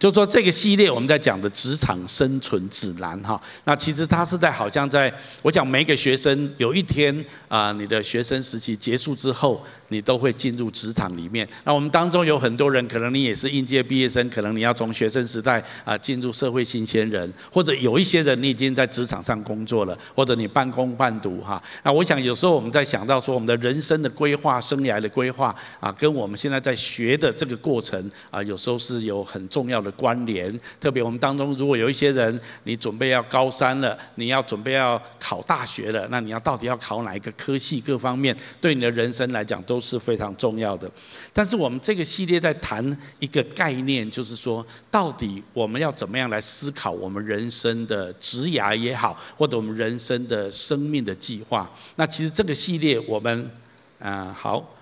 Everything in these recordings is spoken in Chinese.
就说这个系列我们在讲的职场生存指南哈，那其实它是在好像在我讲每个学生有一天啊，你的学生时期结束之后，你都会进入职场里面。那我们当中有很多人，可能你也是应届毕业生，可能你要从学生时代啊进入社会新鲜人，或者有一些人你已经在职场上工作了，或者你半工半读哈。那我想有时候我们在想到说我们的人生的规划、生涯的规划啊，跟我们现在在学的这个过程啊，有时候是有很重要的。关联，特别我们当中，如果有一些人，你准备要高三了，你要准备要考大学了，那你要到底要考哪一个科系？各方面对你的人生来讲都是非常重要的。但是我们这个系列在谈一个概念，就是说，到底我们要怎么样来思考我们人生的职涯也好，或者我们人生的生命的计划？那其实这个系列我们，啊，好。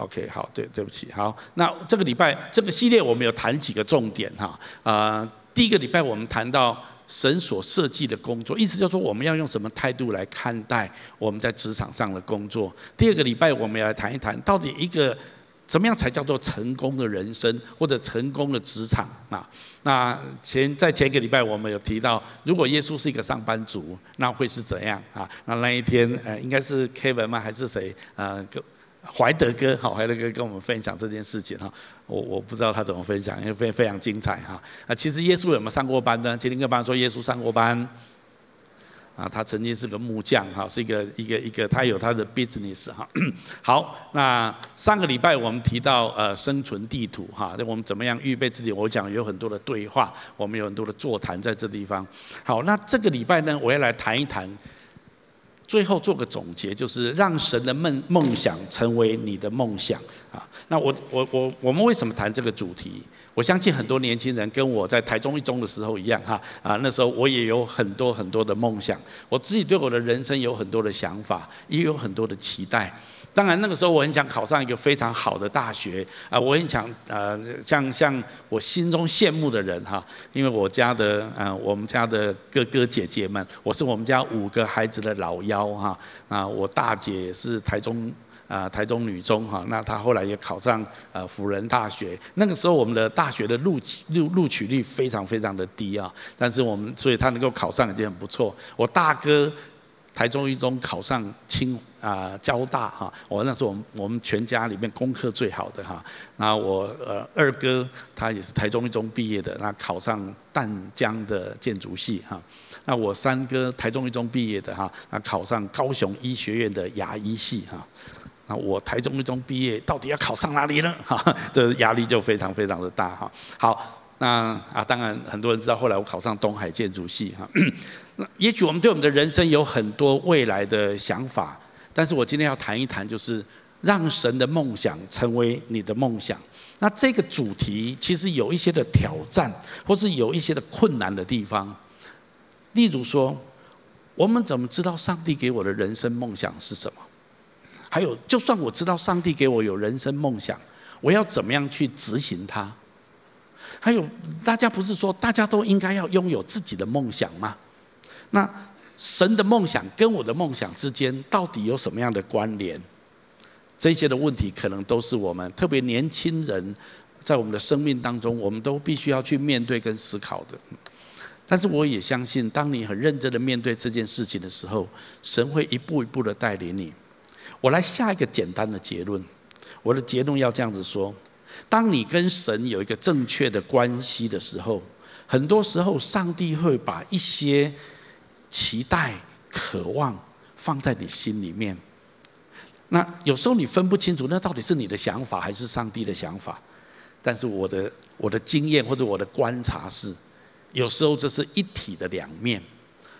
OK，好，对，对不起，好，那这个礼拜这个系列我们有谈几个重点哈，呃，第一个礼拜我们谈到神所设计的工作，意思就是说我们要用什么态度来看待我们在职场上的工作。第二个礼拜我们要来谈一谈，到底一个怎么样才叫做成功的人生或者成功的职场啊？那前在前一个礼拜我们有提到，如果耶稣是一个上班族，那会是怎样啊？那那一天呃，应该是 Kevin 吗？还是谁？呃，怀德哥，好，怀德哥跟我们分享这件事情哈，我我不知道他怎么分享，因为非非常精彩哈。啊，其实耶稣有没有上过班呢？今天跟班说耶稣上过班，啊，他曾经是个木匠哈，是一个一个一个，他有他的 business 哈。好，那上个礼拜我们提到呃生存地图哈，那我们怎么样预备自己？我讲有很多的对话，我们有很多的座谈在这地方。好，那这个礼拜呢，我要来谈一谈。最后做个总结，就是让神的梦梦想成为你的梦想啊！那我我我我们为什么谈这个主题？我相信很多年轻人跟我在台中一中的时候一样哈啊，那时候我也有很多很多的梦想，我自己对我的人生有很多的想法，也有很多的期待。当然，那个时候我很想考上一个非常好的大学啊！我很想呃，像像我心中羡慕的人哈，因为我家的呃，我们家的哥哥姐姐们，我是我们家五个孩子的老幺哈啊！我大姐是台中啊，台中女中哈，那她后来也考上呃辅仁大学。那个时候我们的大学的录取录录取率非常非常的低啊，但是我们所以她能够考上已经很不错。我大哥。台中一中考上清啊交大哈，我那是我们我们全家里面功课最好的哈。那我呃二哥他也是台中一中毕业的，那考上淡江的建筑系哈。那我三哥台中一中毕业的哈，那考上高雄医学院的牙医系哈。那我台中一中毕业，到底要考上哪里呢？哈，这压力就非常非常的大哈。好。那啊，当然很多人知道，后来我考上东海建筑系哈。那也许我们对我们的人生有很多未来的想法，但是我今天要谈一谈，就是让神的梦想成为你的梦想。那这个主题其实有一些的挑战，或是有一些的困难的地方。例如说，我们怎么知道上帝给我的人生梦想是什么？还有，就算我知道上帝给我有人生梦想，我要怎么样去执行它？还有，大家不是说大家都应该要拥有自己的梦想吗？那神的梦想跟我的梦想之间到底有什么样的关联？这些的问题可能都是我们特别年轻人在我们的生命当中，我们都必须要去面对跟思考的。但是我也相信，当你很认真的面对这件事情的时候，神会一步一步的带领你。我来下一个简单的结论，我的结论要这样子说。当你跟神有一个正确的关系的时候，很多时候上帝会把一些期待、渴望放在你心里面。那有时候你分不清楚，那到底是你的想法还是上帝的想法？但是我的我的经验或者我的观察是，有时候这是一体的两面。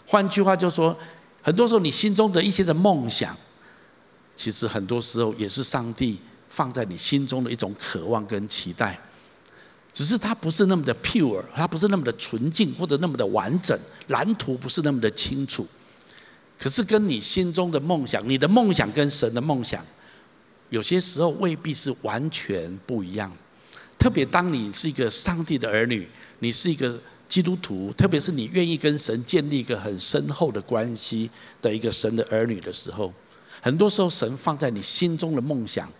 换句话就说，很多时候你心中的一些的梦想，其实很多时候也是上帝。放在你心中的一种渴望跟期待，只是它不是那么的 pure，它不是那么的纯净或者那么的完整，蓝图不是那么的清楚。可是跟你心中的梦想，你的梦想跟神的梦想，有些时候未必是完全不一样。特别当你是一个上帝的儿女，你是一个基督徒，特别是你愿意跟神建立一个很深厚的关系的一个神的儿女的时候，很多时候神放在你心中的梦想。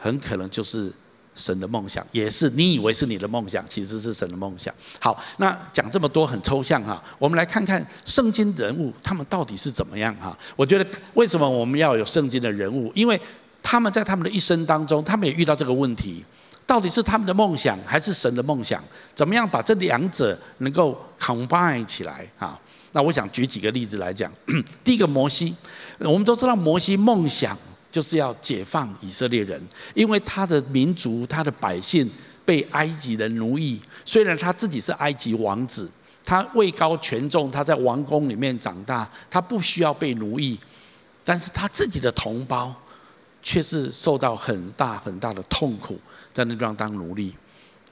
很可能就是神的梦想，也是你以为是你的梦想，其实是神的梦想。好，那讲这么多很抽象哈，我们来看看圣经人物他们到底是怎么样哈？我觉得为什么我们要有圣经的人物？因为他们在他们的一生当中，他们也遇到这个问题：到底是他们的梦想还是神的梦想？怎么样把这两者能够 combine 起来啊？那我想举几个例子来讲。第一个摩西，我们都知道摩西梦想。就是要解放以色列人，因为他的民族、他的百姓被埃及人奴役。虽然他自己是埃及王子，他位高权重，他在王宫里面长大，他不需要被奴役，但是他自己的同胞却是受到很大很大的痛苦，在那地方当奴隶。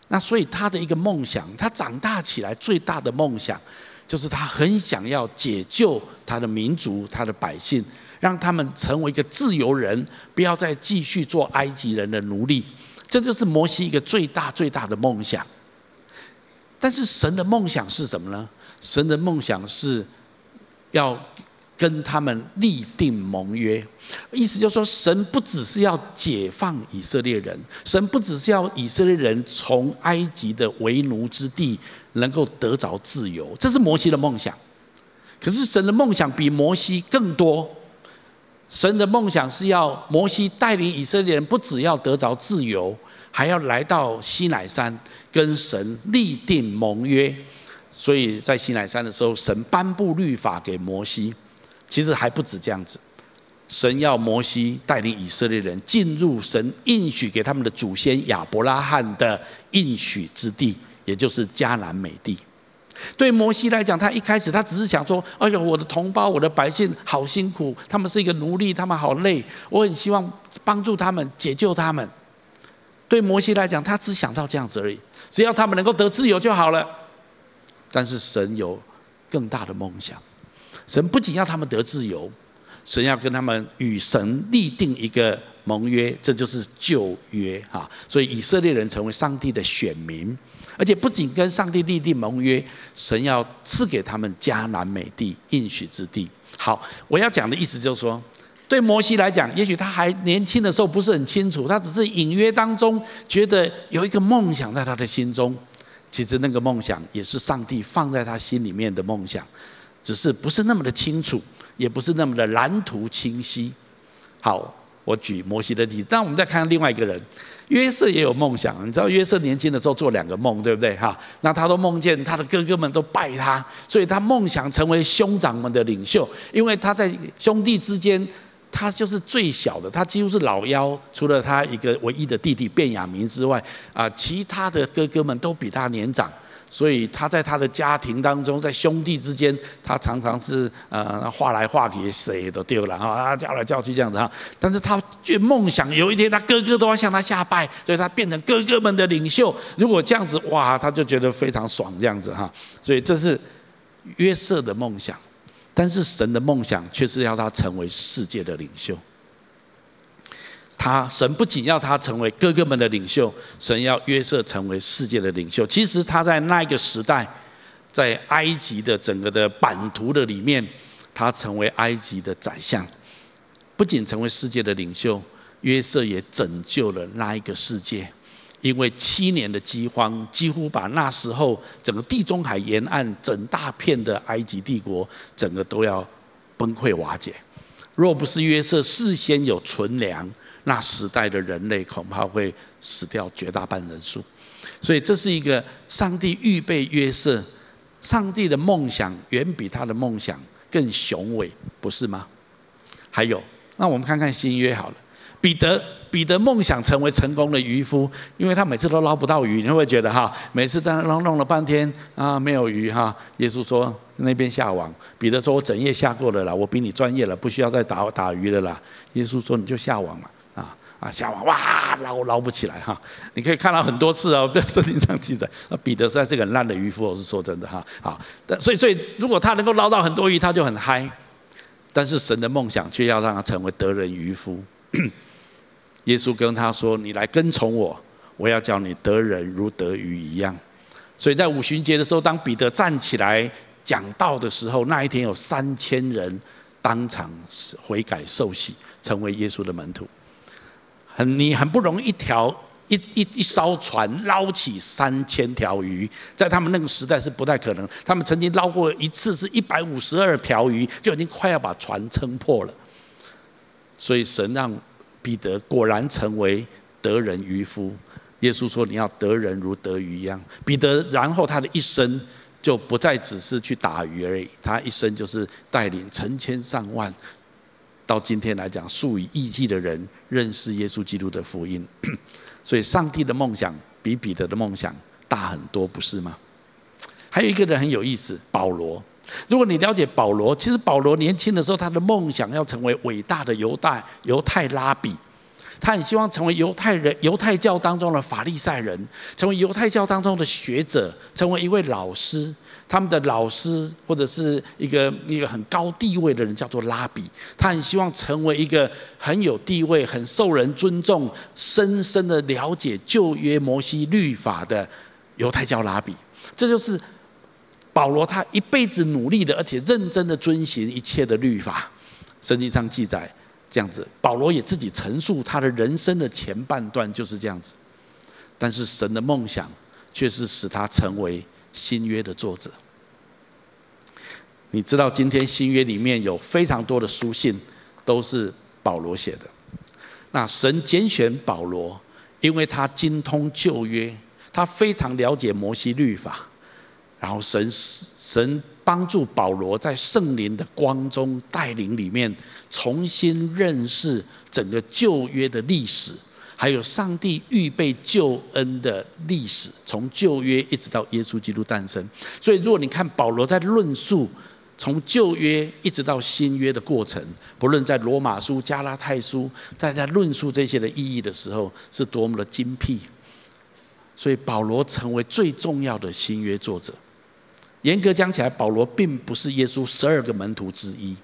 那所以他的一个梦想，他长大起来最大的梦想，就是他很想要解救他的民族、他的百姓。让他们成为一个自由人，不要再继续做埃及人的奴隶，这就是摩西一个最大最大的梦想。但是神的梦想是什么呢？神的梦想是要跟他们立定盟约，意思就是说，神不只是要解放以色列人，神不只是要以色列人从埃及的为奴之地能够得着自由，这是摩西的梦想。可是神的梦想比摩西更多。神的梦想是要摩西带领以色列人，不只要得着自由，还要来到西乃山跟神立定盟约。所以在西乃山的时候，神颁布律法给摩西。其实还不止这样子，神要摩西带领以色列人进入神应许给他们的祖先亚伯拉罕的应许之地，也就是迦南美地。对摩西来讲，他一开始他只是想说：“哎呦，我的同胞，我的百姓好辛苦，他们是一个奴隶，他们好累，我很希望帮助他们，解救他们。”对摩西来讲，他只想到这样子而已，只要他们能够得自由就好了。但是神有更大的梦想，神不仅要他们得自由，神要跟他们与神立定一个盟约，这就是旧约哈。所以以色列人成为上帝的选民。而且不仅跟上帝立定盟约，神要赐给他们迦南美地应许之地。好，我要讲的意思就是说，对摩西来讲，也许他还年轻的时候不是很清楚，他只是隐约当中觉得有一个梦想在他的心中。其实那个梦想也是上帝放在他心里面的梦想，只是不是那么的清楚，也不是那么的蓝图清晰。好，我举摩西的例子，那我们再看另外一个人。约瑟也有梦想，你知道约瑟年轻的时候做两个梦，对不对？哈，那他都梦见他的哥哥们都拜他，所以他梦想成为兄长们的领袖，因为他在兄弟之间，他就是最小的，他几乎是老幺，除了他一个唯一的弟弟卞雅明之外，啊，其他的哥哥们都比他年长。所以他在他的家庭当中，在兄弟之间，他常常是呃画来画去，谁都丢了啊，叫来叫去这样子哈。但是他却梦想有一天他哥哥都要向他下拜，所以他变成哥哥们的领袖。如果这样子哇，他就觉得非常爽这样子哈。所以这是约瑟的梦想，但是神的梦想却是要他成为世界的领袖。他神不仅要他成为哥哥们的领袖，神要约瑟成为世界的领袖。其实他在那个时代，在埃及的整个的版图的里面，他成为埃及的宰相，不仅成为世界的领袖，约瑟也拯救了那一个世界。因为七年的饥荒，几乎把那时候整个地中海沿岸整大片的埃及帝国，整个都要崩溃瓦解。若不是约瑟事先有存粮，那时代的人类恐怕会死掉绝大半人数，所以这是一个上帝预备约瑟，上帝的梦想远比他的梦想更雄伟，不是吗？还有，那我们看看新约好了，彼得，彼得梦想成为成功的渔夫，因为他每次都捞不到鱼，你会不会觉得哈，每次在弄弄了半天啊没有鱼哈？耶稣说那边下网，彼得说我整夜下过了啦，我比你专业了，不需要再打打鱼了啦。耶稣说你就下网嘛。啊，下网哇，捞捞不起来哈！你可以看到很多次哦，在圣经上记载，那彼得是在是个很烂的渔夫，我是说真的哈。好，但所以所以，如果他能够捞到很多鱼，他就很嗨。但是神的梦想却要让他成为得人渔夫。耶稣跟他说：“你来跟从我，我要叫你得人如得鱼一样。”所以在五旬节的时候，当彼得站起来讲道的时候，那一天有三千人当场悔改受洗，成为耶稣的门徒。很，你很不容易一条一一一艘船捞起三千条鱼，在他们那个时代是不太可能。他们曾经捞过一次是一百五十二条鱼，就已经快要把船撑破了。所以神让彼得果然成为得人渔夫。耶稣说：“你要得人如得鱼一样。”彼得然后他的一生就不再只是去打鱼而已，他一生就是带领成千上万，到今天来讲数以亿计的人认识耶稣基督的福音。所以，上帝的梦想比彼得的梦想大很多，不是吗？还有一个人很有意思，保罗。如果你了解保罗，其实保罗年轻的时候，他的梦想要成为伟大的犹大犹太拉比，他很希望成为犹太人、犹太教当中的法利赛人，成为犹太教当中的学者，成为一位老师。他们的老师或者是一个一个很高地位的人叫做拉比，他很希望成为一个很有地位、很受人尊重、深深的了解旧约摩西律法的犹太教拉比。这就是保罗他一辈子努力的，而且认真的遵循一切的律法。圣经上记载这样子，保罗也自己陈述他的人生的前半段就是这样子。但是神的梦想却是使他成为。新约的作者，你知道今天新约里面有非常多的书信都是保罗写的。那神拣选保罗，因为他精通旧约，他非常了解摩西律法，然后神神帮助保罗在圣灵的光中带领里面，重新认识整个旧约的历史。还有上帝预备救恩的历史，从旧约一直到耶稣基督诞生。所以，如果你看保罗在论述从旧约一直到新约的过程，不论在罗马书、加拉太书，在在论述这些的意义的时候，是多么的精辟。所以，保罗成为最重要的新约作者。严格讲起来，保罗并不是耶稣十二个门徒之一，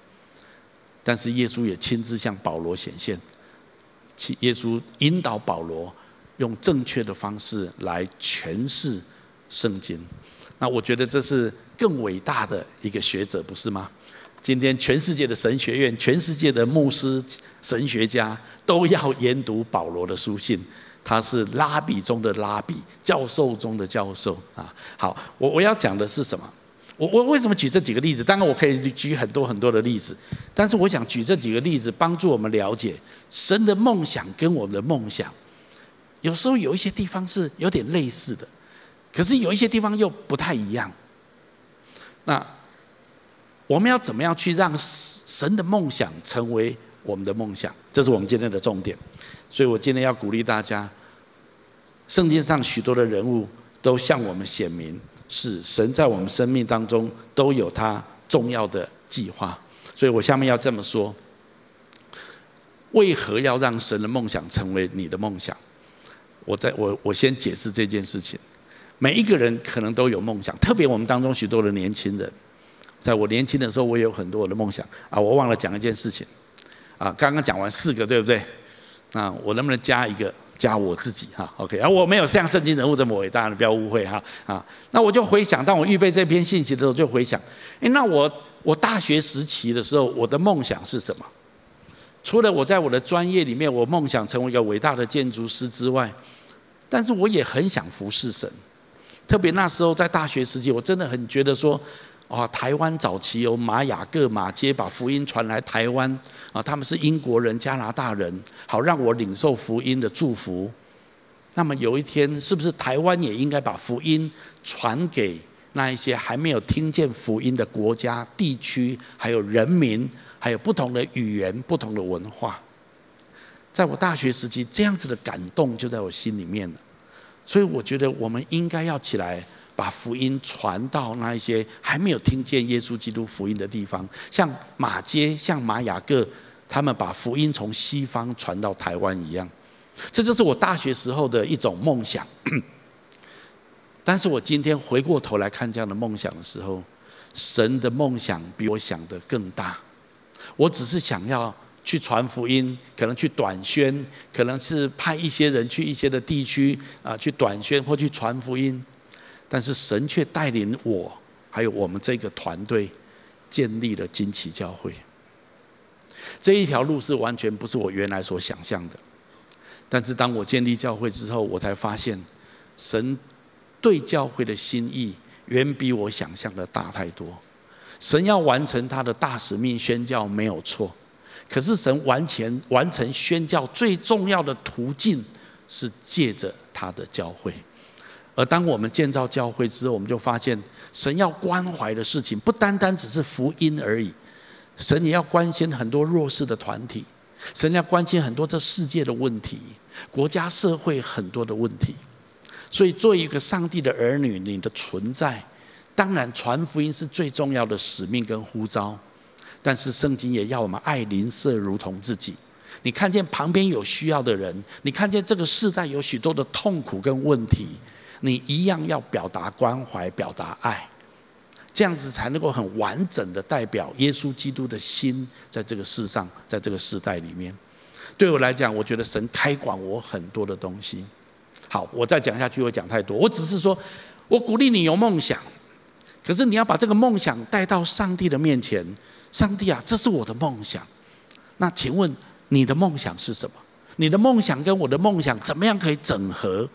但是耶稣也亲自向保罗显现。耶稣引导保罗用正确的方式来诠释圣经，那我觉得这是更伟大的一个学者，不是吗？今天全世界的神学院、全世界的牧师、神学家都要研读保罗的书信，他是拉比中的拉比，教授中的教授啊。好，我我要讲的是什么？我我为什么举这几个例子？当然我可以举很多很多的例子，但是我想举这几个例子，帮助我们了解神的梦想跟我们的梦想，有时候有一些地方是有点类似的，可是有一些地方又不太一样。那我们要怎么样去让神的梦想成为我们的梦想？这是我们今天的重点。所以我今天要鼓励大家，圣经上许多的人物都向我们显明。是神在我们生命当中都有他重要的计划，所以我下面要这么说：为何要让神的梦想成为你的梦想？我在我我先解释这件事情。每一个人可能都有梦想，特别我们当中许多的年轻人，在我年轻的时候，我也有很多我的梦想啊。我忘了讲一件事情啊，刚刚讲完四个，对不对？那我能不能加一个？加我自己哈，OK，而我没有像圣经人物这么伟大，你不要误会哈啊。那我就回想，当我预备这篇信息的时候，就回想，诶，那我我大学时期的时候，我的梦想是什么？除了我在我的专业里面，我梦想成为一个伟大的建筑师之外，但是我也很想服侍神。特别那时候在大学时期，我真的很觉得说。啊，台湾早期有马雅各、马偕把福音传来台湾啊，他们是英国人、加拿大人，好让我领受福音的祝福。那么有一天，是不是台湾也应该把福音传给那一些还没有听见福音的国家、地区，还有人民，还有不同的语言、不同的文化？在我大学时期，这样子的感动就在我心里面了。所以我觉得我们应该要起来。把福音传到那一些还没有听见耶稣基督福音的地方，像马街、像马雅各，他们把福音从西方传到台湾一样。这就是我大学时候的一种梦想。但是我今天回过头来看这样的梦想的时候，神的梦想比我想的更大。我只是想要去传福音，可能去短宣，可能是派一些人去一些的地区啊，去短宣或去传福音。但是神却带领我，还有我们这个团队，建立了惊奇教会。这一条路是完全不是我原来所想象的。但是当我建立教会之后，我才发现，神对教会的心意远比我想象的大太多。神要完成他的大使命，宣教没有错。可是神完全完成宣教最重要的途径，是借着他的教会。而当我们建造教会之后，我们就发现，神要关怀的事情不单单只是福音而已，神也要关心很多弱势的团体，神要关心很多这世界的问题，国家社会很多的问题。所以，作为一个上帝的儿女，你的存在，当然传福音是最重要的使命跟呼召。但是圣经也要我们爱邻舍如同自己。你看见旁边有需要的人，你看见这个世代有许多的痛苦跟问题，你一样要表达关怀、表达爱，这样子才能够很完整的代表耶稣基督的心，在这个世上，在这个时代里面。对我来讲，我觉得神开广我很多的东西。好，我再讲下去会讲太多，我只是说，我鼓励你有梦想，可是你要把这个梦想带到上帝的面前。上帝啊，这是我的梦想。那请问你的梦想是什么？你的梦想跟我的梦想怎么样可以整合，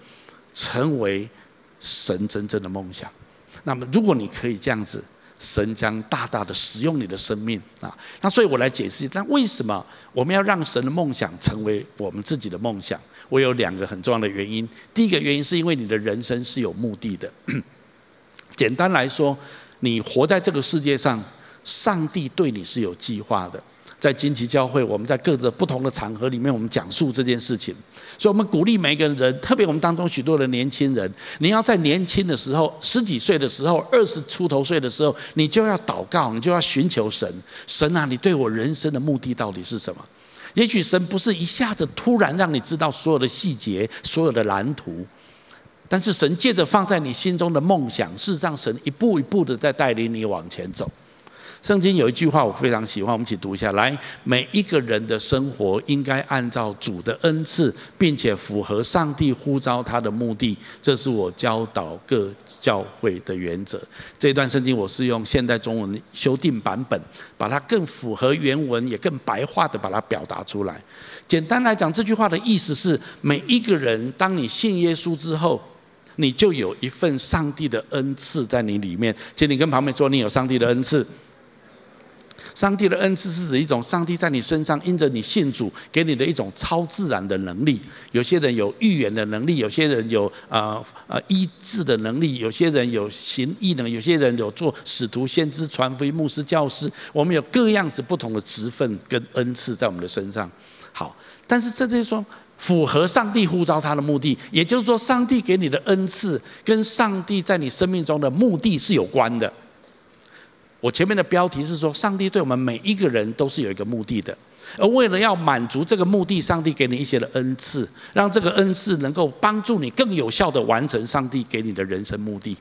成为神真正的梦想？那么，如果你可以这样子，神将大大的使用你的生命啊。那所以我来解释，那为什么我们要让神的梦想成为我们自己的梦想？我有两个很重要的原因。第一个原因是因为你的人生是有目的的。简单来说，你活在这个世界上。上帝对你是有计划的，在金旗教会，我们在各个不同的场合里面，我们讲述这件事情，所以我们鼓励每一个人，特别我们当中许多的年轻人，你要在年轻的时候，十几岁的时候，二十出头岁的时候，你就要祷告，你就要寻求神，神啊，你对我人生的目的到底是什么？也许神不是一下子突然让你知道所有的细节，所有的蓝图，但是神借着放在你心中的梦想，事实上神一步一步的在带领你往前走。圣经有一句话我非常喜欢，我们一起读一下来。每一个人的生活应该按照主的恩赐，并且符合上帝呼召他的目的。这是我教导各教会的原则。这段圣经我是用现代中文修订版本，把它更符合原文，也更白话的把它表达出来。简单来讲，这句话的意思是：每一个人，当你信耶稣之后，你就有一份上帝的恩赐在你里面。请你跟旁边说，你有上帝的恩赐。上帝的恩赐是指一种上帝在你身上因着你信主给你的一种超自然的能力。有些人有预言的能力，有些人有啊啊医治的能力，有些人有行异能，有些人有做使徒、先知、传福音、牧师、教师。我们有各样子不同的职分跟恩赐在我们的身上。好，但是这就是说符合上帝呼召他的目的，也就是说，上帝给你的恩赐跟上帝在你生命中的目的是有关的。我前面的标题是说，上帝对我们每一个人都是有一个目的的，而为了要满足这个目的，上帝给你一些的恩赐，让这个恩赐能够帮助你更有效地完成上帝给你的人生目的。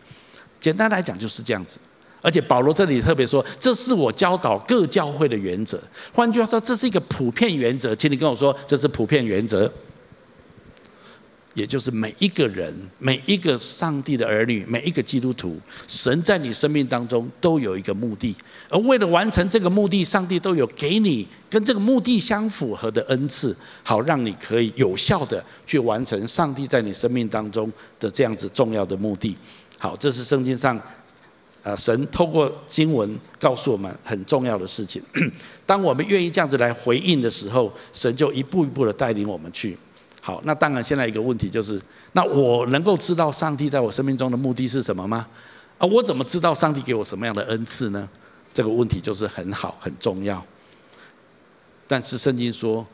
简单来讲就是这样子。而且保罗这里特别说，这是我教导各教会的原则。换句话说，这是一个普遍原则。请你跟我说，这是普遍原则。也就是每一个人，每一个上帝的儿女，每一个基督徒，神在你生命当中都有一个目的，而为了完成这个目的，上帝都有给你跟这个目的相符合的恩赐，好让你可以有效的去完成上帝在你生命当中的这样子重要的目的。好，这是圣经上，呃，神透过经文告诉我们很重要的事情。当我们愿意这样子来回应的时候，神就一步一步的带领我们去。好，那当然，现在一个问题就是，那我能够知道上帝在我生命中的目的是什么吗？啊，我怎么知道上帝给我什么样的恩赐呢？这个问题就是很好，很重要。但是圣经说，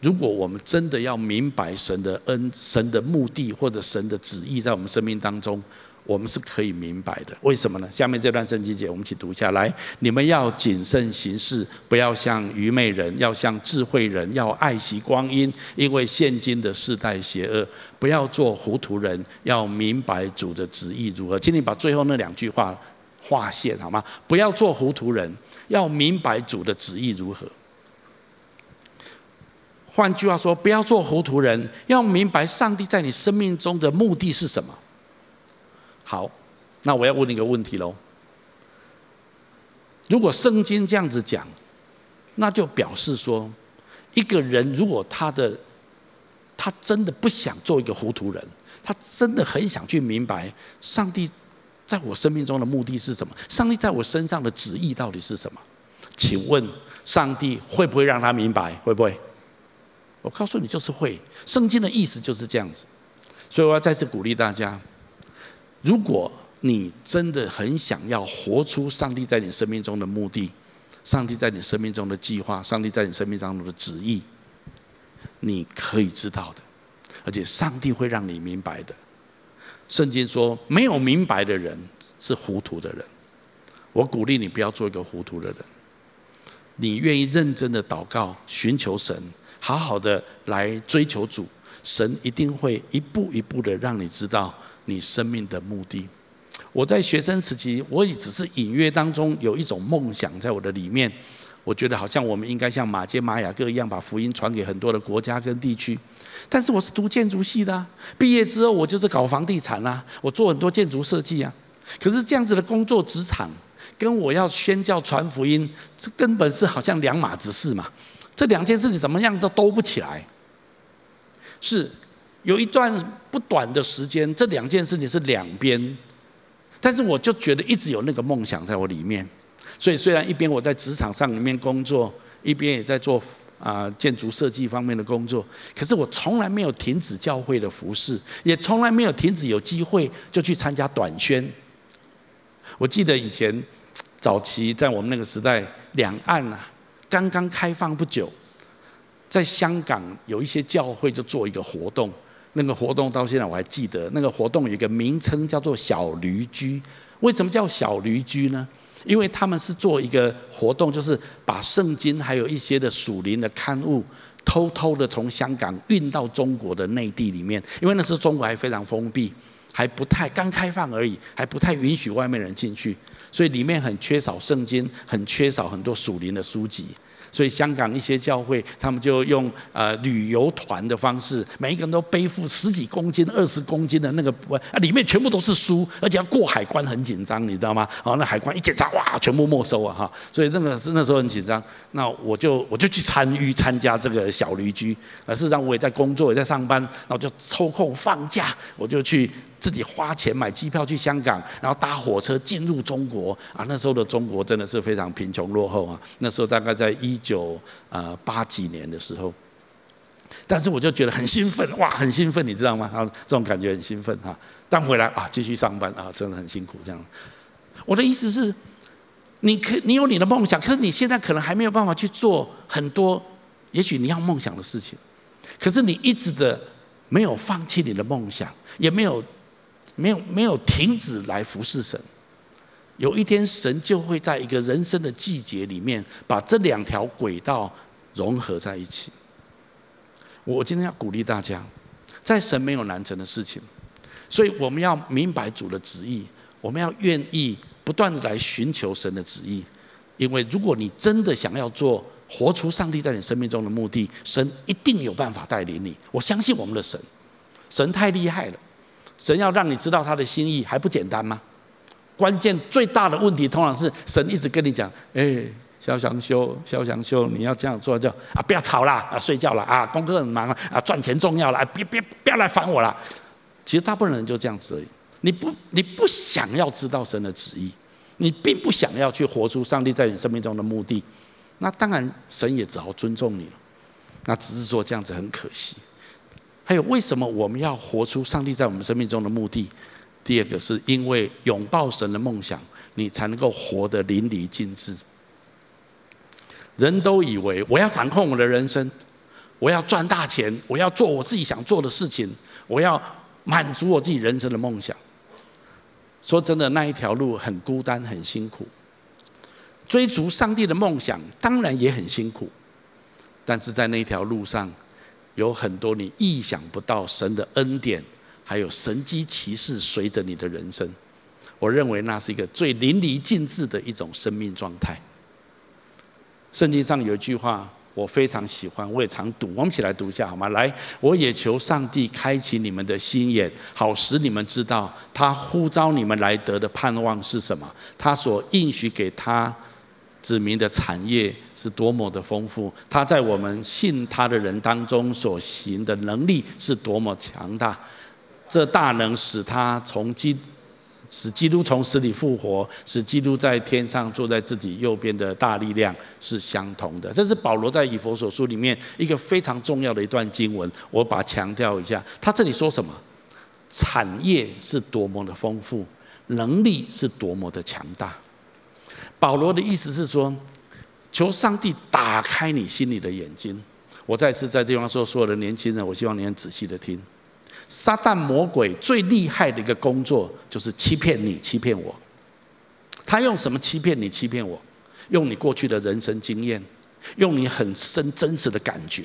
如果我们真的要明白神的恩、神的目的或者神的旨意在我们生命当中。我们是可以明白的，为什么呢？下面这段圣经节，我们一起读下来。你们要谨慎行事，不要像愚昧人，要像智慧人，要爱惜光阴，因为现今的世代邪恶。不要做糊涂人，要明白主的旨意如何。请你把最后那两句话划线好吗？不要做糊涂人，要明白主的旨意如何。换句话说，不要做糊涂人，要明白上帝在你生命中的目的是什么。好，那我要问你一个问题喽。如果圣经这样子讲，那就表示说，一个人如果他的他真的不想做一个糊涂人，他真的很想去明白上帝在我生命中的目的是什么，上帝在我身上的旨意到底是什么？请问上帝会不会让他明白？会不会？我告诉你，就是会。圣经的意思就是这样子，所以我要再次鼓励大家：如果你真的很想要活出上帝在你生命中的目的，上帝在你生命中的计划，上帝在你生命当中的旨意，你可以知道的，而且上帝会让你明白的。圣经说，没有明白的人是糊涂的人。我鼓励你不要做一个糊涂的人。你愿意认真的祷告，寻求神。好好的来追求主，神一定会一步一步的让你知道你生命的目的。我在学生时期，我也只是隐约当中有一种梦想在我的里面，我觉得好像我们应该像马偕马雅各一样，把福音传给很多的国家跟地区。但是我是读建筑系的，毕业之后我就是搞房地产啊，我做很多建筑设计啊。可是这样子的工作职场，跟我要宣教传福音，这根本是好像两码子事嘛。这两件事情怎么样都兜不起来，是有一段不短的时间，这两件事情是两边，但是我就觉得一直有那个梦想在我里面，所以虽然一边我在职场上里面工作，一边也在做啊建筑设计方面的工作，可是我从来没有停止教会的服事，也从来没有停止有机会就去参加短宣。我记得以前早期在我们那个时代，两岸啊。刚刚开放不久，在香港有一些教会就做一个活动，那个活动到现在我还记得，那个活动有一个名称叫做“小驴居”。为什么叫小驴居呢？因为他们是做一个活动，就是把圣经还有一些的属灵的刊物，偷偷的从香港运到中国的内地里面。因为那时候中国还非常封闭，还不太刚开放而已，还不太允许外面人进去。所以里面很缺少圣经，很缺少很多属灵的书籍。所以香港一些教会，他们就用呃旅游团的方式，每一个人都背负十几公斤、二十公斤的那个，啊，里面全部都是书，而且要过海关很紧张，你知道吗？然后，那海关一检查，哇，全部没收啊！哈，所以那个是那时候很紧张。那我就我就去参与参加这个小驴居，啊，事实上我也在工作，也在上班，然后就抽空放假，我就去。自己花钱买机票去香港，然后搭火车进入中国啊！那时候的中国真的是非常贫穷落后啊！那时候大概在一九呃八几年的时候，但是我就觉得很兴奋，哇，很兴奋，你知道吗？啊，这种感觉很兴奋哈！但回来啊，继续上班啊，真的很辛苦这样。我的意思是，你可你有你的梦想，可是你现在可能还没有办法去做很多，也许你要梦想的事情，可是你一直的没有放弃你的梦想，也没有。没有没有停止来服侍神，有一天神就会在一个人生的季节里面，把这两条轨道融合在一起。我今天要鼓励大家，在神没有难成的事情，所以我们要明白主的旨意，我们要愿意不断的来寻求神的旨意，因为如果你真的想要做活出上帝在你生命中的目的，神一定有办法带领你。我相信我们的神，神太厉害了。神要让你知道他的心意还不简单吗？关键最大的问题通常是神一直跟你讲：“哎，肖祥修，肖祥修，你要这样做，就啊，不要吵啦，啊，睡觉了啊，功课很忙啊，啊，赚钱重要了，啊，别别不要来烦我了。”其实大部分人就这样子而已。你不你不想要知道神的旨意，你并不想要去活出上帝在你生命中的目的，那当然神也只好尊重你了。那只是说这样子很可惜。还有，为什么我们要活出上帝在我们生命中的目的？第二个是因为拥抱神的梦想，你才能够活得淋漓尽致。人都以为我要掌控我的人生，我要赚大钱，我要做我自己想做的事情，我要满足我自己人生的梦想。说真的，那一条路很孤单，很辛苦。追逐上帝的梦想当然也很辛苦，但是在那条路上。有很多你意想不到神的恩典，还有神迹奇事随着你的人生。我认为那是一个最淋漓尽致的一种生命状态。圣经上有一句话，我非常喜欢，我也常读。我们一起来读一下好吗？来，我也求上帝开启你们的心眼，好使你们知道他呼召你们来得的盼望是什么，他所应许给他子民的产业是多么的丰富，他在我们信他的人当中所行的能力是多么强大。这大能使他从基，使基督从死里复活，使基督在天上坐在自己右边的大力量是相同的。这是保罗在以弗所书里面一个非常重要的一段经文，我把强调一下。他这里说什么？产业是多么的丰富，能力是多么的强大。保罗的意思是说，求上帝打开你心里的眼睛。我再次在这地方说，所有的年轻人，我希望你很仔细的听。撒旦魔鬼最厉害的一个工作，就是欺骗你、欺骗我。他用什么欺骗你、欺骗我？用你过去的人生经验，用你很深真实的感觉，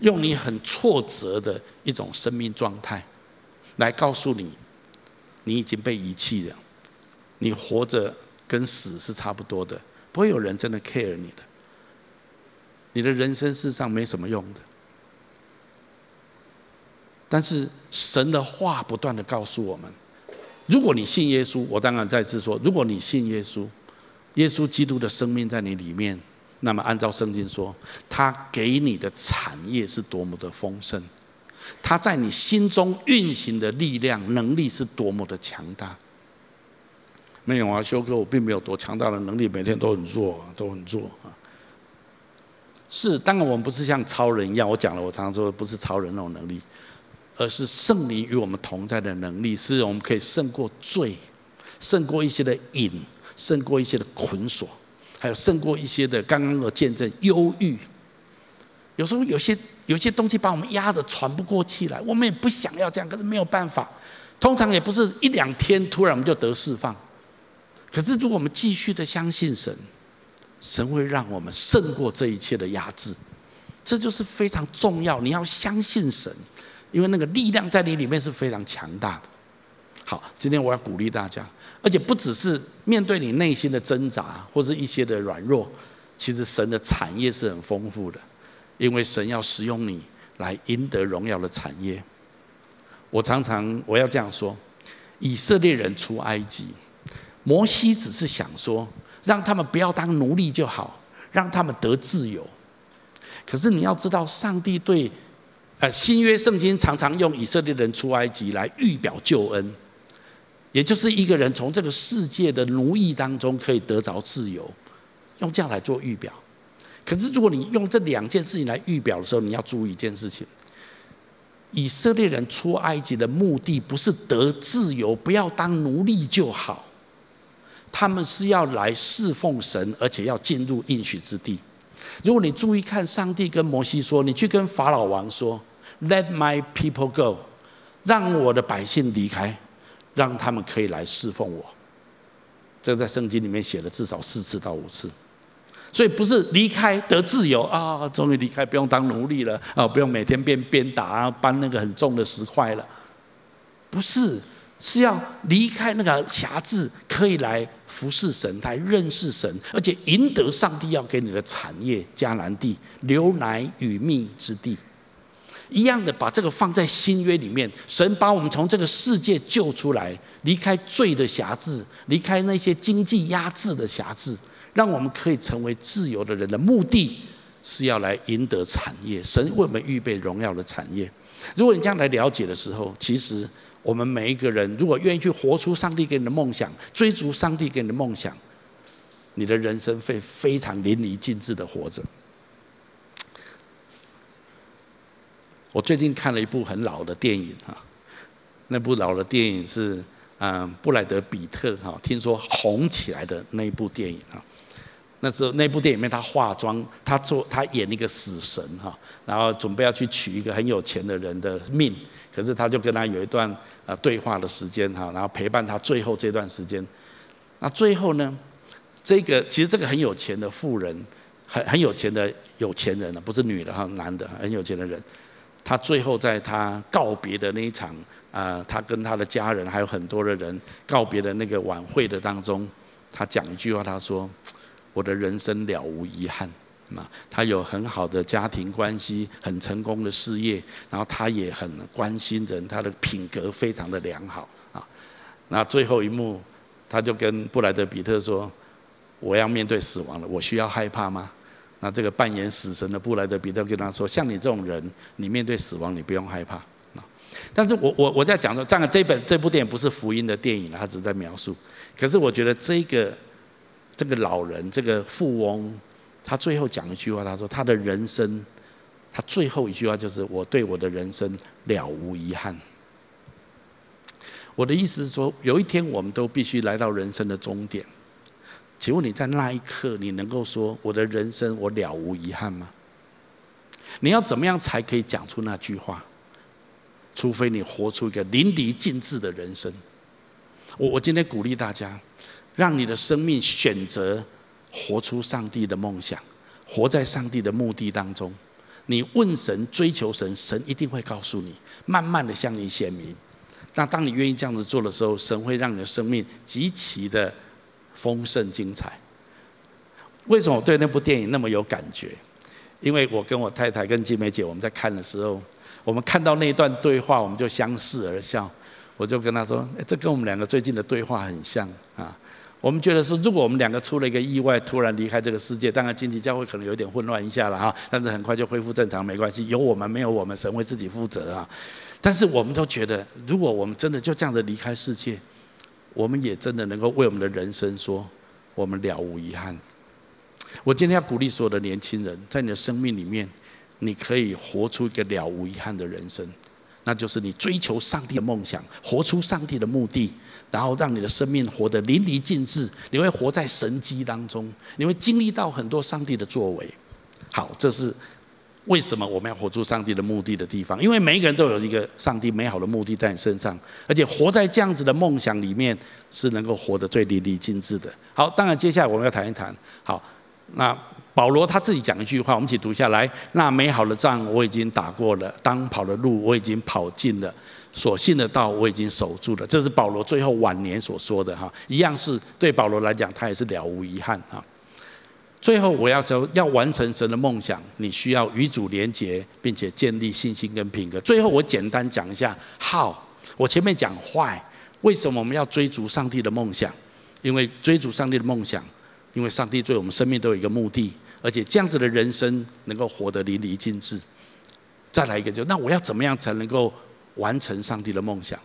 用你很挫折的一种生命状态，来告诉你，你已经被遗弃了，你活着跟死是差不多的，不会有人真的 care 你的，你的人生事实上没什么用的。但是神的话不断的告诉我们，如果你信耶稣，我当然再次说，如果你信耶稣，耶稣基督的生命在你里面，那么按照圣经说，他给你的产业是多么的丰盛，他在你心中运行的力量能力是多么的强大。没有啊，修哥，我并没有多强大的能力，每天都很弱，都很弱啊。是，当然我们不是像超人一样，我讲了，我常常说不是超人那种能力。而是圣灵与我们同在的能力，是我们可以胜过罪，胜过一些的瘾，胜过一些的捆锁，还有胜过一些的刚刚的见证忧郁。有时候有些有些东西把我们压得喘不过气来，我们也不想要这样，可是没有办法。通常也不是一两天突然我们就得释放，可是如果我们继续的相信神，神会让我们胜过这一切的压制。这就是非常重要，你要相信神。因为那个力量在你里面是非常强大的。好，今天我要鼓励大家，而且不只是面对你内心的挣扎或是一些的软弱，其实神的产业是很丰富的，因为神要使用你来赢得荣耀的产业。我常常我要这样说：以色列人出埃及，摩西只是想说，让他们不要当奴隶就好，让他们得自由。可是你要知道，上帝对呃，新约圣经常常用以色列人出埃及来预表救恩，也就是一个人从这个世界的奴役当中可以得着自由，用这样来做预表。可是如果你用这两件事情来预表的时候，你要注意一件事情：以色列人出埃及的目的不是得自由，不要当奴隶就好，他们是要来侍奉神，而且要进入应许之地。如果你注意看，上帝跟摩西说：“你去跟法老王说，Let my people go，让我的百姓离开，让他们可以来侍奉我。”这个在圣经里面写了至少四次到五次，所以不是离开得自由啊，终于离开，不用当奴隶了啊，不用每天变鞭打，啊搬那个很重的石块了，不是。是要离开那个辖制，可以来服侍神，来认识神，而且赢得上帝要给你的产业——迦南地，流奶与蜜之地。一样的，把这个放在新约里面，神把我们从这个世界救出来，离开罪的辖制，离开那些经济压制的辖制，让我们可以成为自由的人的目的，是要来赢得产业。神为我们预备荣耀的产业。如果你这样来了解的时候，其实。我们每一个人，如果愿意去活出上帝给你的梦想，追逐上帝给你的梦想，你的人生会非常淋漓尽致的活着。我最近看了一部很老的电影哈，那部老的电影是嗯布莱德彼特哈，听说红起来的那一部电影哈。那时候那部电影里面他化妆，他做他演一个死神哈，然后准备要去取一个很有钱的人的命。可是他就跟他有一段呃对话的时间哈，然后陪伴他最后这段时间。那最后呢，这个其实这个很有钱的富人，很很有钱的有钱人呢，不是女的哈，男的很有钱的人。他最后在他告别的那一场啊，他跟他的家人还有很多的人告别的那个晚会的当中，他讲一句话，他说：“我的人生了无遗憾。”那他有很好的家庭关系，很成功的事业，然后他也很关心人，他的品格非常的良好啊。那最后一幕，他就跟布莱德彼特说：“我要面对死亡了，我需要害怕吗？那这个扮演死神的布莱德彼特跟他说：像你这种人，你面对死亡，你不用害怕。但是我我我在讲说，这样这本这部电影不是福音的电影，他只是在描述。可是我觉得这个这个老人，这个富翁，他最后讲一句话，他说他的人生，他最后一句话就是我对我的人生了无遗憾。我的意思是说，有一天我们都必须来到人生的终点。请问你在那一刻，你能够说我的人生我了无遗憾吗？你要怎么样才可以讲出那句话？除非你活出一个淋漓尽致的人生。我我今天鼓励大家，让你的生命选择活出上帝的梦想，活在上帝的目的当中。你问神、追求神，神一定会告诉你，慢慢的向你显明。那当你愿意这样子做的时候，神会让你的生命极其的丰盛精彩。为什么我对那部电影那么有感觉？因为我跟我太太跟金梅姐我们在看的时候。我们看到那一段对话，我们就相视而笑。我就跟她说：“哎，这跟我们两个最近的对话很像啊。”我们觉得说，如果我们两个出了一个意外，突然离开这个世界，当然，经济教会可能有点混乱一下了哈，但是很快就恢复正常，没关系。有我们没有我们，神为自己负责啊。但是我们都觉得，如果我们真的就这样的离开世界，我们也真的能够为我们的人生说，我们了无遗憾。我今天要鼓励所有的年轻人，在你的生命里面。你可以活出一个了无遗憾的人生，那就是你追求上帝的梦想，活出上帝的目的，然后让你的生命活得淋漓尽致。你会活在神迹当中，你会经历到很多上帝的作为。好，这是为什么我们要活出上帝的目的的地方。因为每一个人都有一个上帝美好的目的在你身上，而且活在这样子的梦想里面，是能够活得最淋漓尽致的。好，当然接下来我们要谈一谈。好，那。保罗他自己讲一句话，我们一起读下来。那美好的仗我已经打过了，当跑的路我已经跑尽了，所信的道我已经守住了。这是保罗最后晚年所说的哈，一样是对保罗来讲，他也是了无遗憾哈。最后我要说，要完成神的梦想，你需要与主连结，并且建立信心跟品格。最后我简单讲一下 how，我前面讲 why，为什么我们要追逐上帝的梦想？因为追逐上帝的梦想，因为上帝对我们生命都有一个目的。而且这样子的人生能够活得淋漓尽致。再来一个，就那我要怎么样才能够完成上帝的梦想？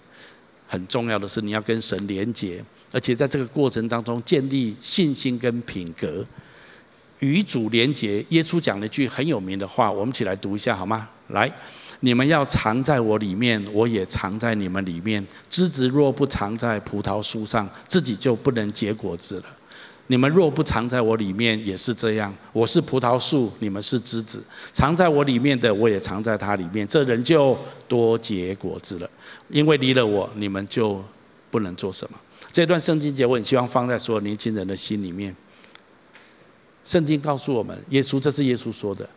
很重要的是，你要跟神连结，而且在这个过程当中建立信心跟品格，与主连结。耶稣讲了一句很有名的话，我们一起来读一下好吗？来，你们要藏在我里面，我也藏在你们里面。枝子若不藏在葡萄树上，自己就不能结果子了。你们若不藏在我里面，也是这样。我是葡萄树，你们是枝子，藏在我里面的，我也藏在他里面。这人就多结果子了，因为离了我，你们就不能做什么。这段圣经节，我很希望放在所有年轻人的心里面。圣经告诉我们，耶稣，这是耶稣说的，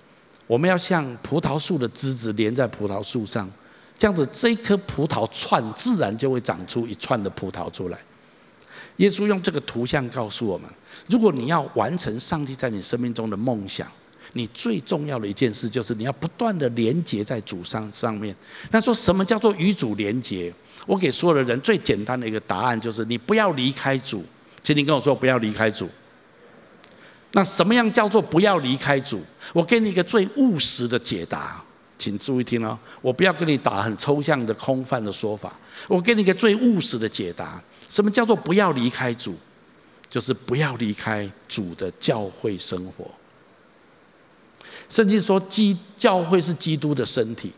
我们要像葡萄树的枝子连在葡萄树上，这样子，这一颗葡萄串自然就会长出一串的葡萄出来。耶稣用这个图像告诉我们。如果你要完成上帝在你生命中的梦想，你最重要的一件事就是你要不断的连接在主上上面。那说什么叫做与主连接？我给所有的人最简单的一个答案就是：你不要离开主。请你跟我说不要离开主。那什么样叫做不要离开主？我给你一个最务实的解答，请注意听哦。我不要跟你打很抽象的空泛的说法，我给你一个最务实的解答。什么叫做不要离开主？就是不要离开主的教会生活。圣经说，基教会是基督的身体。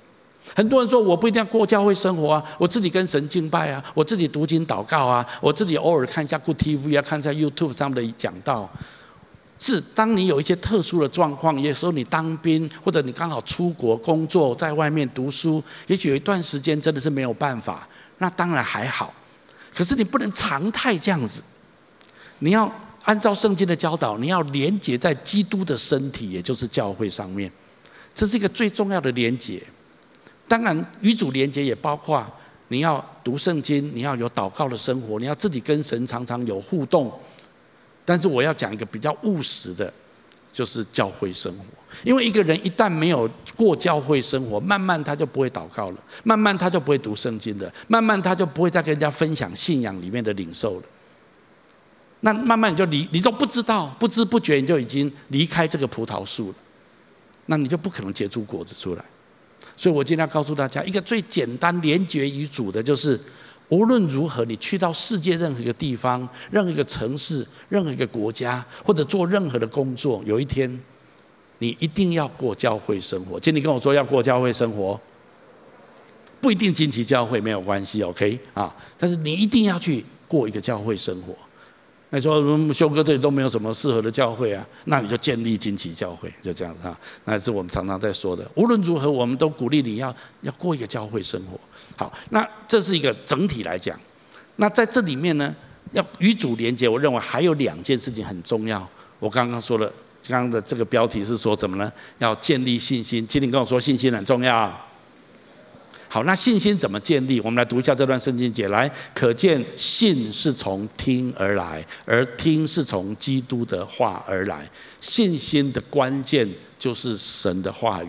很多人说，我不一定要过教会生活啊，我自己跟神敬拜啊，我自己读经祷告啊，我自己偶尔看一下 Good TV 啊，看一下 YouTube 上面的讲道。是，当你有一些特殊的状况，有时候你当兵，或者你刚好出国工作，在外面读书，也许有一段时间真的是没有办法，那当然还好。可是你不能常态这样子。你要按照圣经的教导，你要连接在基督的身体，也就是教会上面，这是一个最重要的连接。当然，与主连接也包括你要读圣经，你要有祷告的生活，你要自己跟神常常有互动。但是我要讲一个比较务实的，就是教会生活。因为一个人一旦没有过教会生活，慢慢他就不会祷告了，慢慢他就不会读圣经了，慢慢他就不会再跟人家分享信仰里面的领受了。那慢慢你就离，你都不知道，不知不觉你就已经离开这个葡萄树了，那你就不可能结出果子出来。所以我今天要告诉大家，一个最简单连结于主的，就是无论如何，你去到世界任何一个地方、任何一个城市、任何一个国家，或者做任何的工作，有一天你一定要过教会生活。今天你跟我说要过教会生活，不一定近期教会没有关系，OK 啊？但是你一定要去过一个教会生活。你说修哥这里都没有什么适合的教会啊，那你就建立惊奇教会，就这样子啊。那是我们常常在说的。无论如何，我们都鼓励你要要过一个教会生活。好，那这是一个整体来讲。那在这里面呢，要与主连接，我认为还有两件事情很重要。我刚刚说了，刚刚的这个标题是说什么呢？要建立信心。请你跟我说，信心很重要。好，那信心怎么建立？我们来读一下这段圣经节。来，可见信是从听而来，而听是从基督的话而来。信心的关键就是神的话语，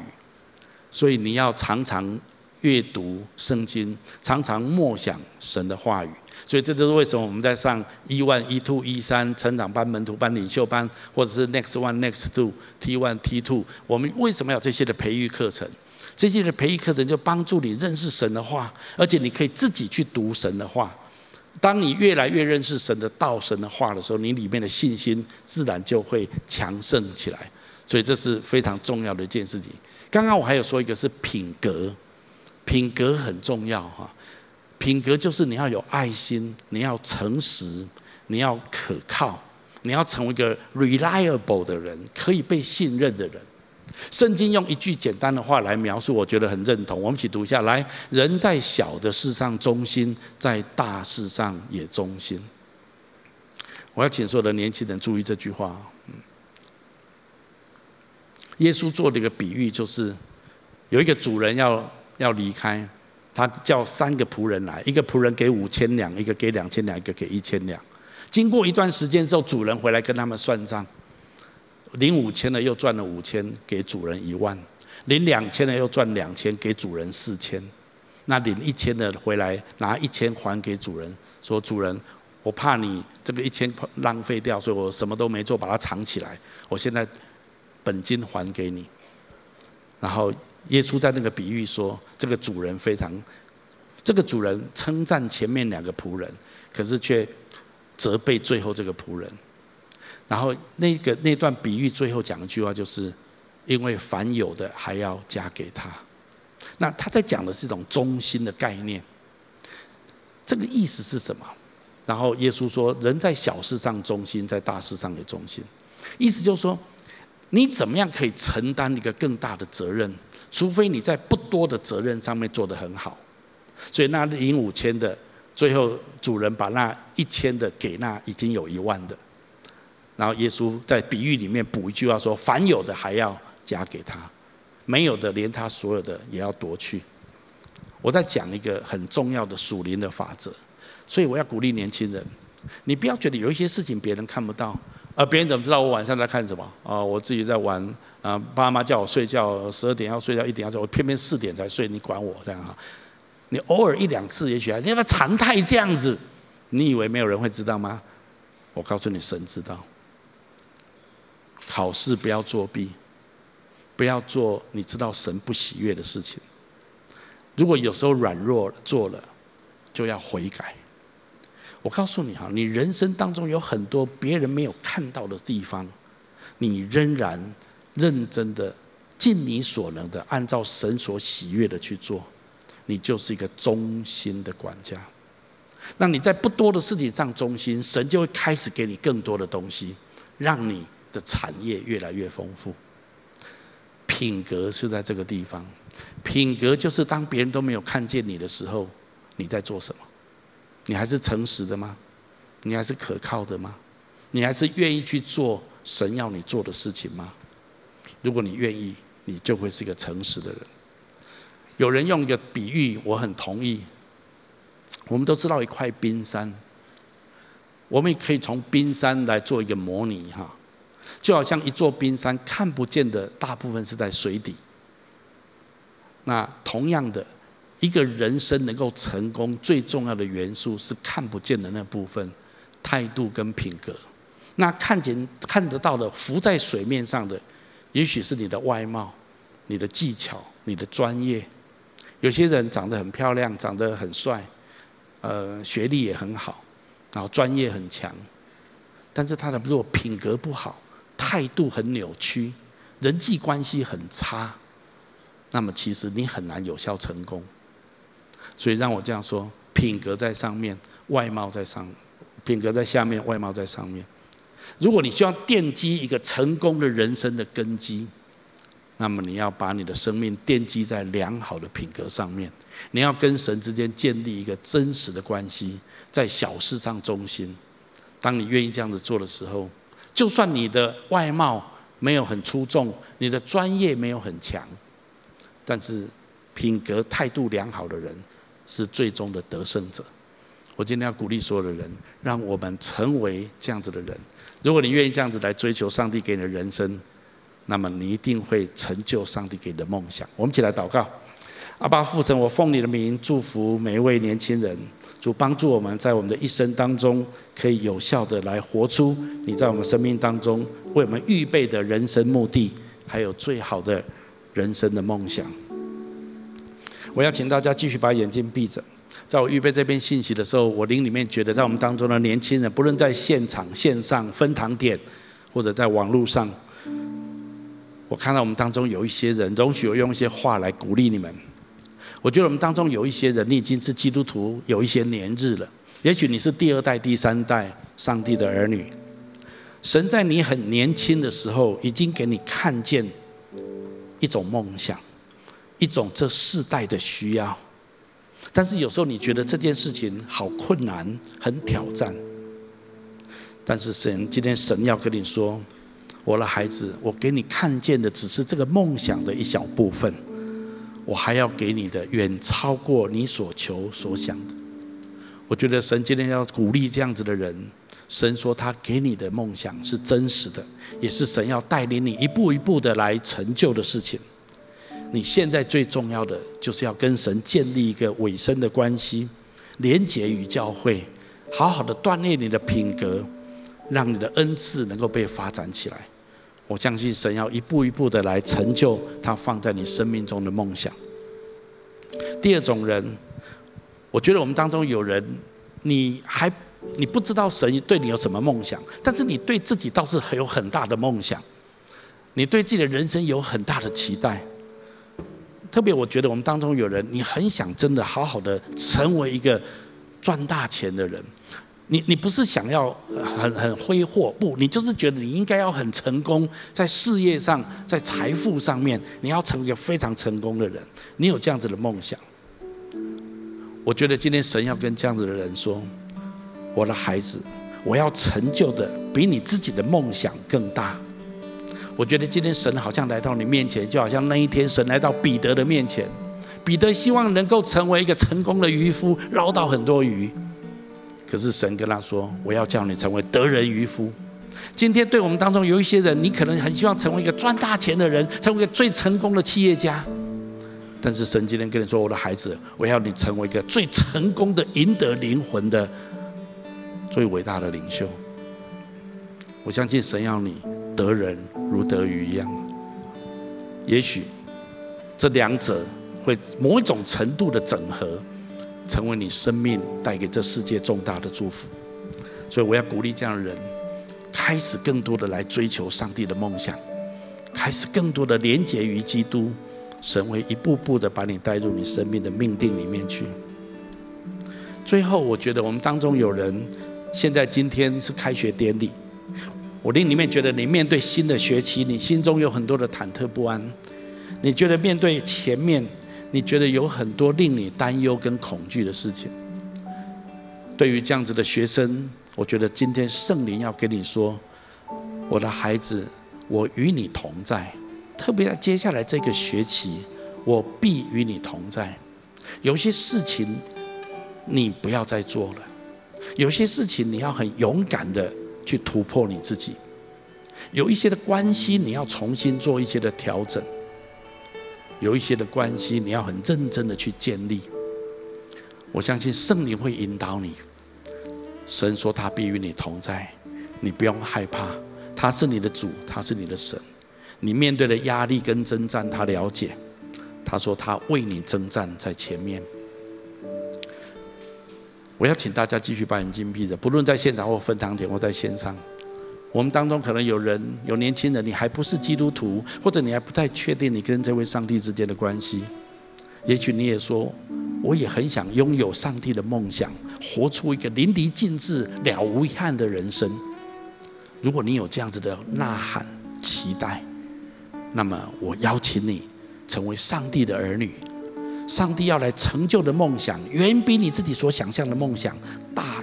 所以你要常常阅读圣经，常常默想神的话语。所以这就是为什么我们在上 E1、E2、E3 成长班、门徒班、领袖班，或者是 Next One、Next two、t one、t two，我们为什么要这些的培育课程？这些的培育课程就帮助你认识神的话，而且你可以自己去读神的话。当你越来越认识神的道、神的话的时候，你里面的信心自然就会强盛起来。所以这是非常重要的一件事情。刚刚我还有说一个是品格，品格很重要哈。品格就是你要有爱心，你要诚实，你要可靠，你要成为一个 reliable 的人，可以被信任的人。圣经用一句简单的话来描述，我觉得很认同。我们一起读一下来：人在小的事上忠心，在大事上也忠心。我要请所有的年轻人注意这句话。耶稣做了一个比喻，就是有一个主人要要离开，他叫三个仆人来，一个仆人给五千两，一个给两千两，一个给一千两。经过一段时间之后，主人回来跟他们算账。领五千的又赚了五千，给主人一万；领两千的又赚两千，给主人四千。那领一千的回来拿一千还给主人，说：“主人，我怕你这个一千浪费掉，所以我什么都没做，把它藏起来。我现在本金还给你。”然后耶稣在那个比喻说：“这个主人非常，这个主人称赞前面两个仆人，可是却责备最后这个仆人。”然后那个那段比喻最后讲一句话，就是因为凡有的还要加给他。那他在讲的是一种忠心的概念。这个意思是什么？然后耶稣说：“人在小事上忠心，在大事上也忠心。”意思就是说，你怎么样可以承担一个更大的责任？除非你在不多的责任上面做得很好。所以那领五千的，最后主人把那一千的给那已经有一万的。然后耶稣在比喻里面补一句话说：“凡有的还要加给他，没有的连他所有的也要夺去。”我在讲一个很重要的属灵的法则，所以我要鼓励年轻人，你不要觉得有一些事情别人看不到，而别人怎么知道我晚上在看什么？啊，我自己在玩，啊，爸妈叫我睡觉，十二点要睡觉，一点要睡，我偏偏四点才睡，你管我这样啊？你偶尔一两次也许还，你要不要常态这样子？你以为没有人会知道吗？我告诉你，神知道。考试不要作弊，不要做你知道神不喜悦的事情。如果有时候软弱做了，就要悔改。我告诉你哈，你人生当中有很多别人没有看到的地方，你仍然认真的尽你所能的按照神所喜悦的去做，你就是一个忠心的管家。那你在不多的事情上忠心，神就会开始给你更多的东西，让你。的产业越来越丰富，品格是在这个地方。品格就是当别人都没有看见你的时候，你在做什么？你还是诚实的吗？你还是可靠的吗？你还是愿意去做神要你做的事情吗？如果你愿意，你就会是一个诚实的人。有人用一个比喻，我很同意。我们都知道一块冰山，我们也可以从冰山来做一个模拟，哈。就好像一座冰山，看不见的大部分是在水底。那同样的，一个人生能够成功最重要的元素是看不见的那部分，态度跟品格。那看见看得到的浮在水面上的，也许是你的外貌、你的技巧、你的专业。有些人长得很漂亮，长得很帅，呃，学历也很好，然后专业很强，但是他的如果品格不好，态度很扭曲，人际关系很差，那么其实你很难有效成功。所以让我这样说：品格在上面，外貌在上；品格在下面，外貌在上面。如果你希望奠基一个成功的人生的根基，那么你要把你的生命奠基在良好的品格上面。你要跟神之间建立一个真实的关系，在小事上忠心。当你愿意这样子做的时候，就算你的外貌没有很出众，你的专业没有很强，但是品格态度良好的人是最终的得胜者。我今天要鼓励所有的人，让我们成为这样子的人。如果你愿意这样子来追求上帝给你的人生，那么你一定会成就上帝给你的梦想。我们一起来祷告：阿爸父神，我奉你的名祝福每一位年轻人，主帮助我们在我们的一生当中，可以有效的来活出你在我们生命当中为我们预备的人生目的，还有最好的人生的梦想。我要请大家继续把眼睛闭着。在我预备这篇信息的时候，我灵里面觉得，在我们当中的年轻人，不论在现场、线上、分堂点，或者在网络上，我看到我们当中有一些人，容许我用一些话来鼓励你们。我觉得我们当中有一些人，你已经是基督徒有一些年日了，也许你是第二代、第三代上帝的儿女。神在你很年轻的时候，已经给你看见一种梦想，一种这世代的需要。但是有时候你觉得这件事情好困难，很挑战。但是神今天神要跟你说，我的孩子，我给你看见的只是这个梦想的一小部分，我还要给你的远超过你所求所想的。我觉得神今天要鼓励这样子的人，神说他给你的梦想是真实的，也是神要带领你一步一步的来成就的事情。你现在最重要的就是要跟神建立一个委身的关系，连结于教会，好好的锻炼你的品格，让你的恩赐能够被发展起来。我相信神要一步一步的来成就他放在你生命中的梦想。第二种人，我觉得我们当中有人，你还你不知道神对你有什么梦想，但是你对自己倒是很有很大的梦想，你对自己的人生有很大的期待。特别，我觉得我们当中有人，你很想真的好好的成为一个赚大钱的人。你你不是想要很很挥霍，不，你就是觉得你应该要很成功，在事业上，在财富上面，你要成为一个非常成功的人。你有这样子的梦想。我觉得今天神要跟这样子的人说：“我的孩子，我要成就的比你自己的梦想更大。”我觉得今天神好像来到你面前，就好像那一天神来到彼得的面前。彼得希望能够成为一个成功的渔夫，捞到很多鱼。可是神跟他说：“我要叫你成为得人渔夫。”今天对我们当中有一些人，你可能很希望成为一个赚大钱的人，成为一个最成功的企业家。但是神今天跟你说：“我的孩子，我要你成为一个最成功的赢得灵魂的最伟大的领袖。”我相信神要你。得人如得鱼一样，也许这两者会某一种程度的整合，成为你生命带给这世界重大的祝福。所以我要鼓励这样的人，开始更多的来追求上帝的梦想，开始更多的连结于基督，神会一步步的把你带入你生命的命定里面去。最后，我觉得我们当中有人，现在今天是开学典礼。我令里面觉得，你面对新的学期，你心中有很多的忐忑不安。你觉得面对前面，你觉得有很多令你担忧跟恐惧的事情。对于这样子的学生，我觉得今天圣灵要跟你说：“我的孩子，我与你同在。特别在接下来这个学期，我必与你同在。有些事情你不要再做了，有些事情你要很勇敢的。”去突破你自己，有一些的关系你要重新做一些的调整，有一些的关系你要很认真的去建立。我相信圣灵会引导你，神说他必与你同在，你不用害怕，他是你的主，他是你的神。你面对的压力跟征战，他了解。他说他为你征战在前面。我要请大家继续把眼睛闭着，不论在现场或分堂点或在线上，我们当中可能有人有年轻人，你还不是基督徒，或者你还不太确定你跟这位上帝之间的关系。也许你也说，我也很想拥有上帝的梦想，活出一个淋漓尽致、了无遗憾的人生。如果你有这样子的呐喊、期待，那么我邀请你成为上帝的儿女。上帝要来成就的梦想，远比你自己所想象的梦想大。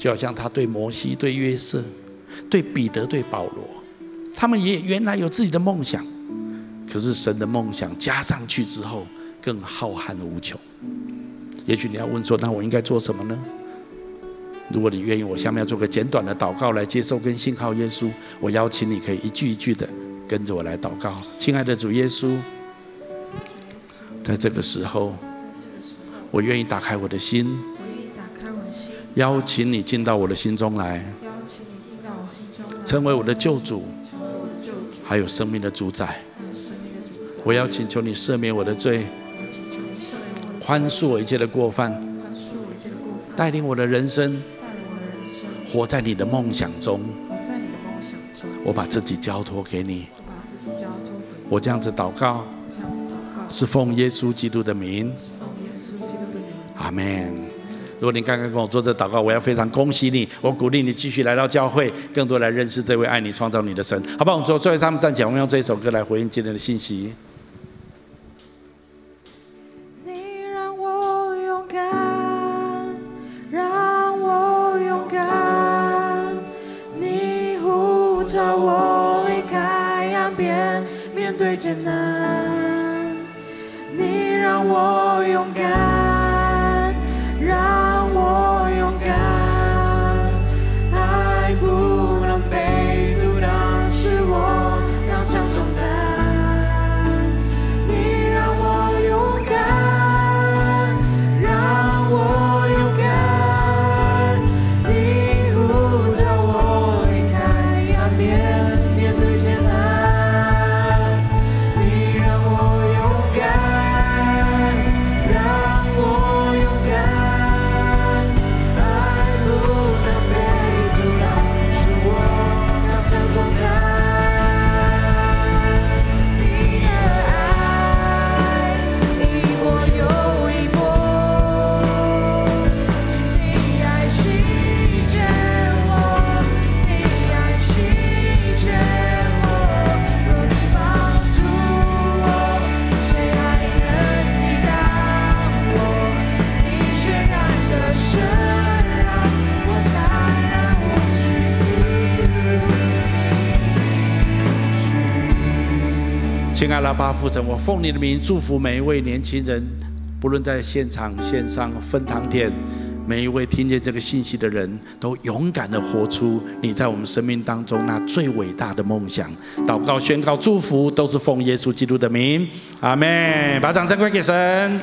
就好像他对摩西、对约瑟、对彼得、对保罗，他们也原来有自己的梦想，可是神的梦想加上去之后，更浩瀚无穷。也许你要问说：“那我应该做什么呢？”如果你愿意，我下面要做个简短的祷告来接受跟信靠耶稣。我邀请你可以一句一句的跟着我来祷告。亲爱的主耶稣。在这个时候，我愿意打开我的心，邀请你进到我的心中来，成为我的救主，还有生命的主宰。我要请求你赦免我的罪，宽恕我一切的过犯，带领我的人生，活在你的梦想中。我把自己交托给你，我这样子祷告。是奉耶稣基督的名，阿门。如果你刚刚跟我做这祷告，我要非常恭喜你，我鼓励你继续来到教会，更多来认识这位爱你、创造你的神，好不好？我们最后最后他们站起来，我们用这一首歌来回应今天的信息。你让我勇敢，让我勇敢，你呼召我离开岸边，面对艰难。你让我勇敢。亲爱的阿爸父神，我奉你的名祝福每一位年轻人，不论在现场、线上、分堂点，每一位听见这个信息的人都勇敢的活出你在我们生命当中那最伟大的梦想。祷告、宣告、祝福，都是奉耶稣基督的名，阿门。把掌声归给神。